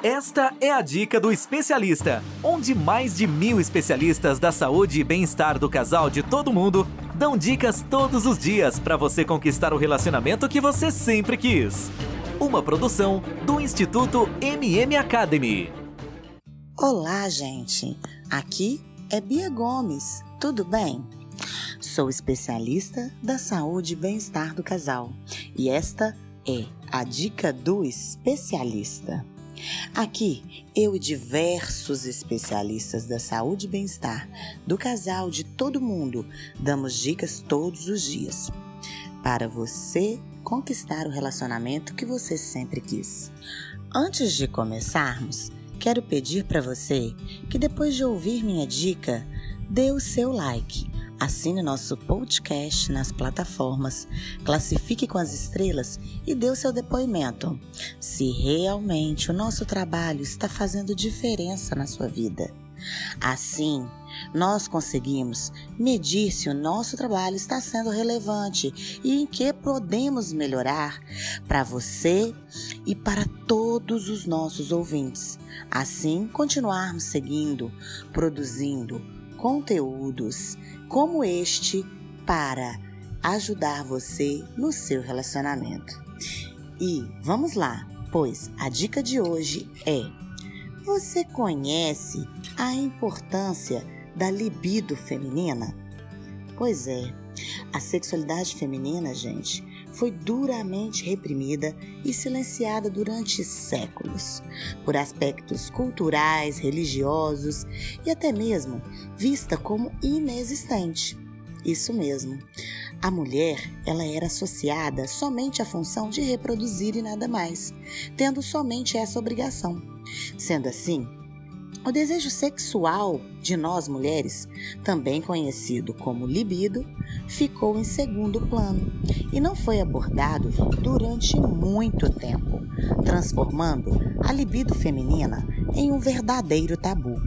Esta é a dica do especialista, onde mais de mil especialistas da saúde e bem-estar do casal de todo mundo dão dicas todos os dias para você conquistar o relacionamento que você sempre quis. Uma produção do Instituto MM Academy. Olá, gente. Aqui é Bia Gomes. Tudo bem? Sou especialista da saúde e bem-estar do casal e esta é a dica do especialista. Aqui, eu e diversos especialistas da saúde e bem-estar, do casal, de todo mundo, damos dicas todos os dias para você conquistar o relacionamento que você sempre quis. Antes de começarmos, quero pedir para você que depois de ouvir minha dica, dê o seu like Assine nosso podcast nas plataformas, classifique com as estrelas e dê o seu depoimento. Se realmente o nosso trabalho está fazendo diferença na sua vida. Assim, nós conseguimos medir se o nosso trabalho está sendo relevante e em que podemos melhorar para você e para todos os nossos ouvintes. Assim, continuarmos seguindo, produzindo conteúdos como este para ajudar você no seu relacionamento. E vamos lá, pois a dica de hoje é: você conhece a importância da libido feminina? Pois é, a sexualidade feminina, gente, foi duramente reprimida e silenciada durante séculos, por aspectos culturais, religiosos e até mesmo vista como inexistente. Isso mesmo. A mulher, ela era associada somente à função de reproduzir e nada mais, tendo somente essa obrigação. Sendo assim, o desejo sexual de nós mulheres, também conhecido como libido, ficou em segundo plano e não foi abordado durante muito tempo, transformando a libido feminina em um verdadeiro tabu,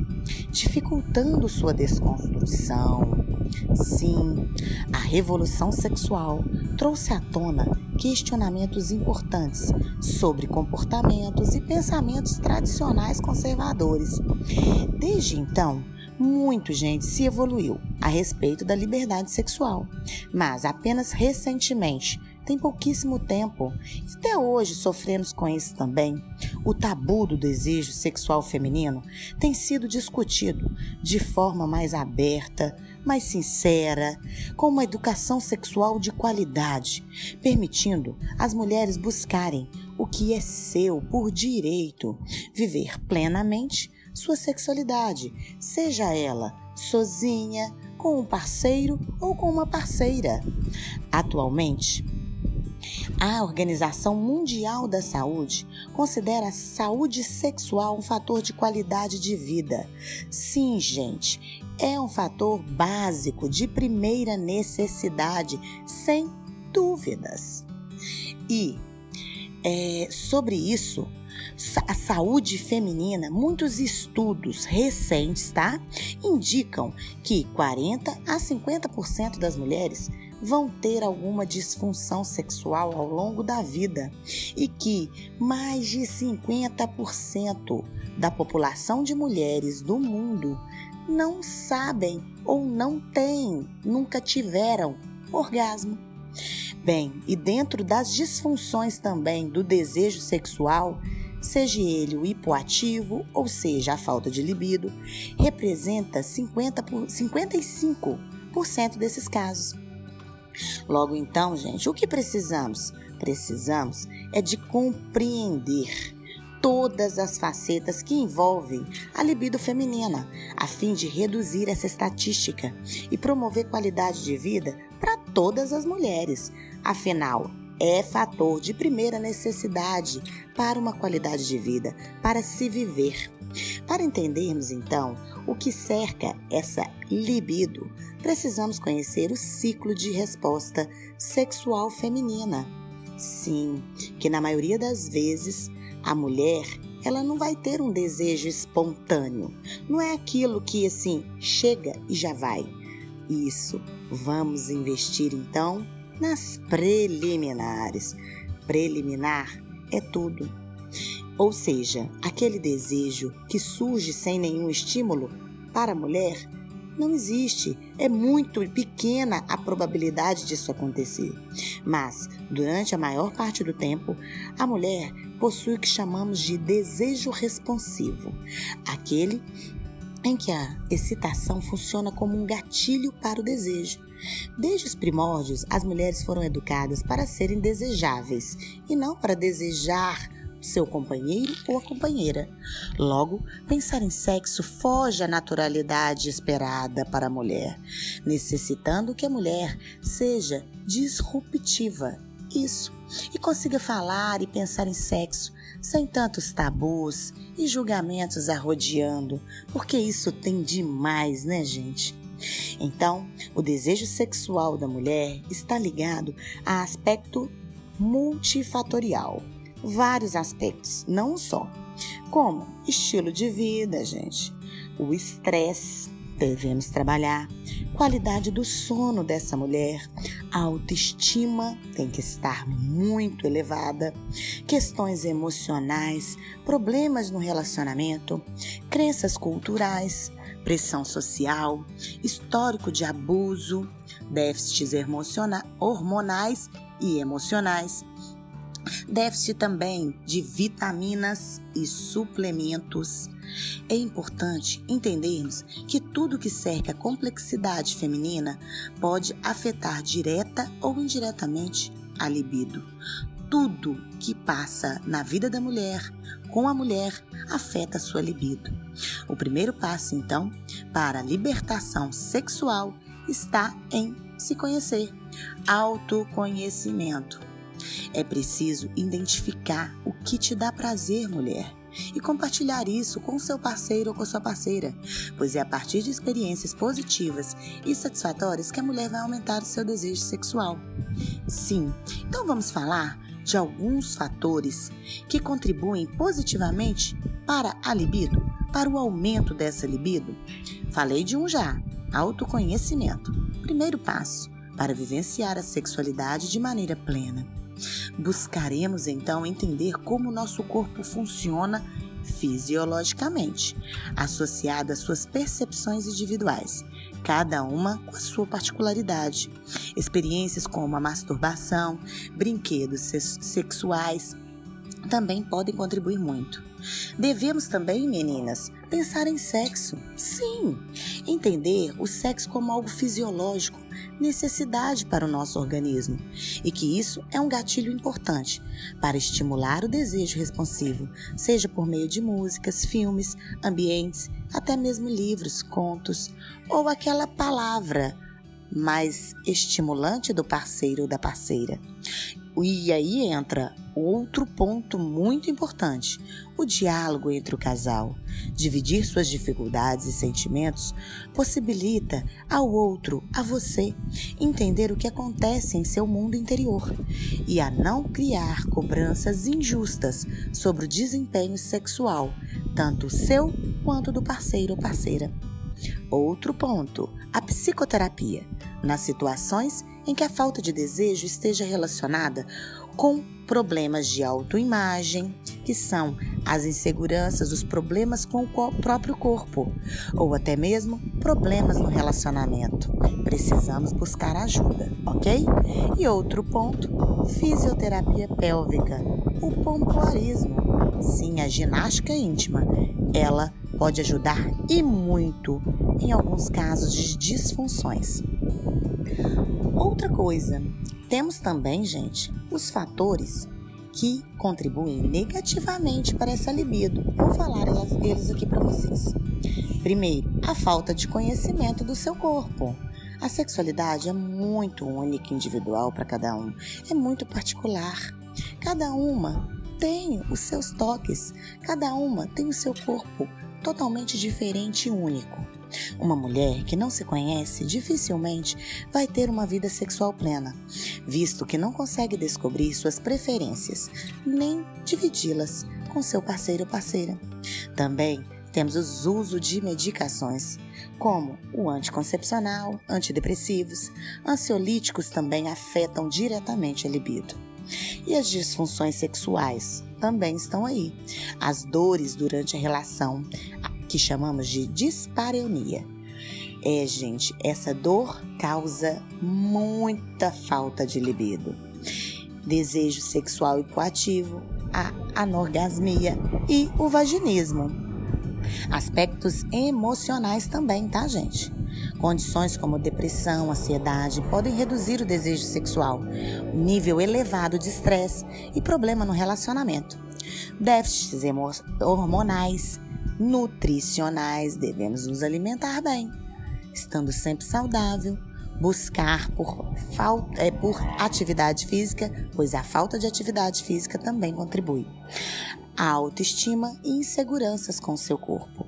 dificultando sua desconstrução. Sim, a revolução sexual trouxe à tona questionamentos importantes sobre comportamentos e pensamentos tradicionais conservadores. Desde então, muito, gente, se evoluiu a respeito da liberdade sexual, mas apenas recentemente, tem pouquíssimo tempo, e até hoje sofremos com isso também. O tabu do desejo sexual feminino tem sido discutido de forma mais aberta, mais sincera, com uma educação sexual de qualidade, permitindo as mulheres buscarem o que é seu por direito, viver plenamente sua sexualidade, seja ela sozinha, com um parceiro ou com uma parceira. Atualmente, a Organização Mundial da Saúde considera a saúde sexual um fator de qualidade de vida. Sim, gente, é um fator básico de primeira necessidade, sem dúvidas. E é, sobre isso, a saúde feminina, muitos estudos recentes, tá? Indicam que 40 a 50% das mulheres vão ter alguma disfunção sexual ao longo da vida e que mais de 50% da população de mulheres do mundo não sabem ou não têm, nunca tiveram orgasmo. Bem, e dentro das disfunções também do desejo sexual, seja ele o hipoativo, ou seja, a falta de libido, representa 50 por, 55% desses casos. Logo então, gente, o que precisamos? Precisamos é de compreender todas as facetas que envolvem a libido feminina, a fim de reduzir essa estatística e promover qualidade de vida para todas as mulheres. Afinal, é fator de primeira necessidade para uma qualidade de vida, para se viver. Para entendermos então o que cerca essa libido, precisamos conhecer o ciclo de resposta sexual feminina. Sim, que na maioria das vezes a mulher ela não vai ter um desejo espontâneo. Não é aquilo que assim chega e já vai. Isso. Vamos investir então nas preliminares. Preliminar é tudo. Ou seja, aquele desejo que surge sem nenhum estímulo para a mulher não existe. É muito pequena a probabilidade disso acontecer. Mas, durante a maior parte do tempo, a mulher possui o que chamamos de desejo responsivo aquele em que a excitação funciona como um gatilho para o desejo. Desde os primórdios, as mulheres foram educadas para serem desejáveis e não para desejar seu companheiro ou a companheira. Logo, pensar em sexo foge à naturalidade esperada para a mulher, necessitando que a mulher seja disruptiva. Isso, e consiga falar e pensar em sexo sem tantos tabus e julgamentos arrodeando, porque isso tem demais, né, gente? Então, o desejo sexual da mulher está ligado a aspecto multifatorial, vários aspectos, não só, como estilo de vida, gente, o estresse, devemos trabalhar, qualidade do sono dessa mulher, a autoestima tem que estar muito elevada, questões emocionais, problemas no relacionamento, crenças culturais, pressão social, histórico de abuso, déficits hormonais e emocionais, déficit também de vitaminas e suplementos. É importante entendermos que tudo que cerca a complexidade feminina pode afetar direta ou indiretamente a libido. Tudo que passa na vida da mulher, com a mulher, afeta a sua libido. O primeiro passo, então, para a libertação sexual está em se conhecer. Autoconhecimento. É preciso identificar o que te dá prazer, mulher, e compartilhar isso com seu parceiro ou com sua parceira, pois é a partir de experiências positivas e satisfatórias que a mulher vai aumentar o seu desejo sexual. Sim, então vamos falar de alguns fatores que contribuem positivamente para a libido, para o aumento dessa libido. Falei de um já, autoconhecimento. Primeiro passo para vivenciar a sexualidade de maneira plena. Buscaremos então entender como nosso corpo funciona fisiologicamente, associado às suas percepções individuais, cada uma com a sua particularidade. Experiências como a masturbação, brinquedos sexuais também podem contribuir muito. Devemos também, meninas, pensar em sexo. Sim, entender o sexo como algo fisiológico, necessidade para o nosso organismo, e que isso é um gatilho importante para estimular o desejo responsivo, seja por meio de músicas, filmes, ambientes, até mesmo livros, contos ou aquela palavra mais estimulante do parceiro ou da parceira. E aí entra outro ponto muito importante: o diálogo entre o casal. Dividir suas dificuldades e sentimentos possibilita ao outro, a você, entender o que acontece em seu mundo interior e a não criar cobranças injustas sobre o desempenho sexual, tanto seu quanto do parceiro ou parceira. Outro ponto: a psicoterapia. Nas situações em que a falta de desejo esteja relacionada com problemas de autoimagem, que são as inseguranças, os problemas com o próprio corpo, ou até mesmo problemas no relacionamento. Precisamos buscar ajuda, ok? E outro ponto: fisioterapia pélvica, o pompoarismo. Sim, a ginástica íntima. Ela pode ajudar e muito em alguns casos de disfunções. Outra coisa, temos também, gente, os fatores que contribuem negativamente para essa libido. Vou falar deles aqui para vocês. Primeiro, a falta de conhecimento do seu corpo. A sexualidade é muito única e individual para cada um, é muito particular. Cada uma tem os seus toques, cada uma tem o seu corpo totalmente diferente e único. Uma mulher que não se conhece dificilmente vai ter uma vida sexual plena, visto que não consegue descobrir suas preferências, nem dividi-las com seu parceiro ou parceira. Também temos os usos de medicações, como o anticoncepcional, antidepressivos, ansiolíticos também afetam diretamente a libido. E as disfunções sexuais também estão aí. As dores durante a relação, que chamamos de dispareunia. É, gente, essa dor causa muita falta de libido. Desejo sexual hipoativo, a anorgasmia e o vaginismo. Aspectos emocionais também, tá, gente? Condições como depressão, ansiedade podem reduzir o desejo sexual, nível elevado de estresse e problema no relacionamento. Déficits hormonais, nutricionais, devemos nos alimentar bem, estando sempre saudável, buscar por, falta, é, por atividade física, pois a falta de atividade física também contribui. A autoestima e inseguranças com seu corpo.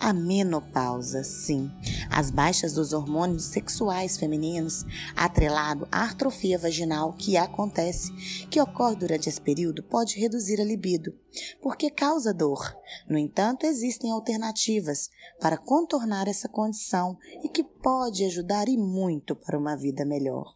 A menopausa, sim, as baixas dos hormônios sexuais femininos, atrelado à atrofia vaginal que acontece, que ocorre durante esse período, pode reduzir a libido, porque causa dor. No entanto, existem alternativas para contornar essa condição e que pode ajudar e muito para uma vida melhor.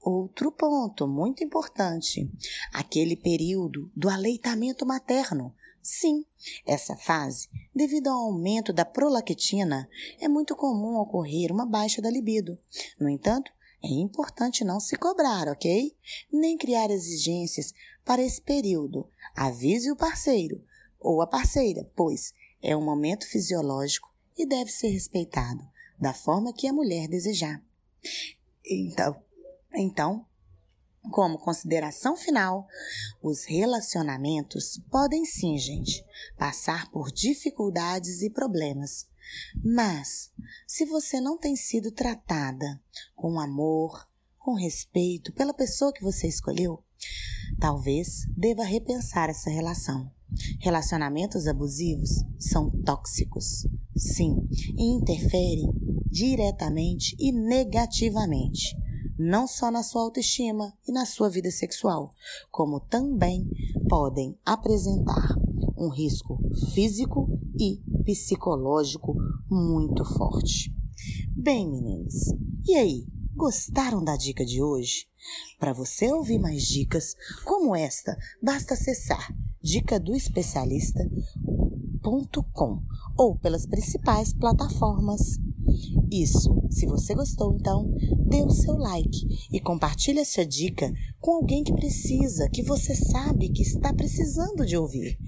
Outro ponto muito importante: aquele período do aleitamento materno. Sim, essa fase, devido ao aumento da prolactina, é muito comum ocorrer uma baixa da libido. No entanto, é importante não se cobrar, ok? Nem criar exigências para esse período. Avise o parceiro ou a parceira, pois é um momento fisiológico e deve ser respeitado da forma que a mulher desejar. Então, então, como consideração final, os relacionamentos podem sim, gente, passar por dificuldades e problemas. Mas, se você não tem sido tratada com amor, com respeito pela pessoa que você escolheu, talvez deva repensar essa relação. Relacionamentos abusivos são tóxicos, sim, e interferem diretamente e negativamente não só na sua autoestima e na sua vida sexual, como também podem apresentar um risco físico e psicológico muito forte. Bem, meninos, e aí, gostaram da dica de hoje? Para você ouvir mais dicas como esta, basta acessar dica do especialista.com ou pelas principais plataformas isso. Se você gostou, então, dê o seu like e compartilhe essa dica com alguém que precisa, que você sabe que está precisando de ouvir.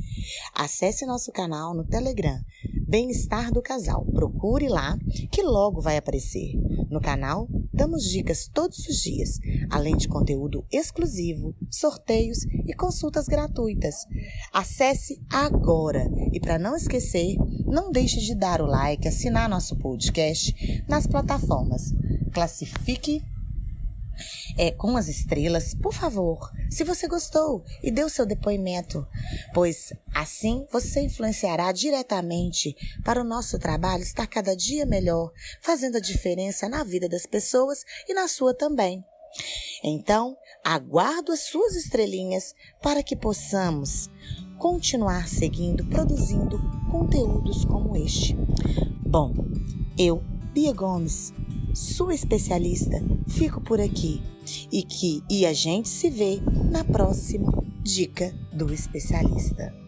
Acesse nosso canal no Telegram, Bem-Estar do Casal. Procure lá que logo vai aparecer. No canal, damos dicas todos os dias, além de conteúdo exclusivo, sorteios e consultas gratuitas. Acesse agora e para não esquecer, não deixe de dar o like, assinar nosso podcast nas plataformas. Classifique é, com as estrelas, por favor, se você gostou e deu seu depoimento, pois assim você influenciará diretamente para o nosso trabalho estar cada dia melhor, fazendo a diferença na vida das pessoas e na sua também. Então, aguardo as suas estrelinhas para que possamos continuar seguindo, produzindo conteúdos como este. Bom, eu, Bia Gomes, sua especialista, fico por aqui e que e a gente se vê na próxima dica do especialista.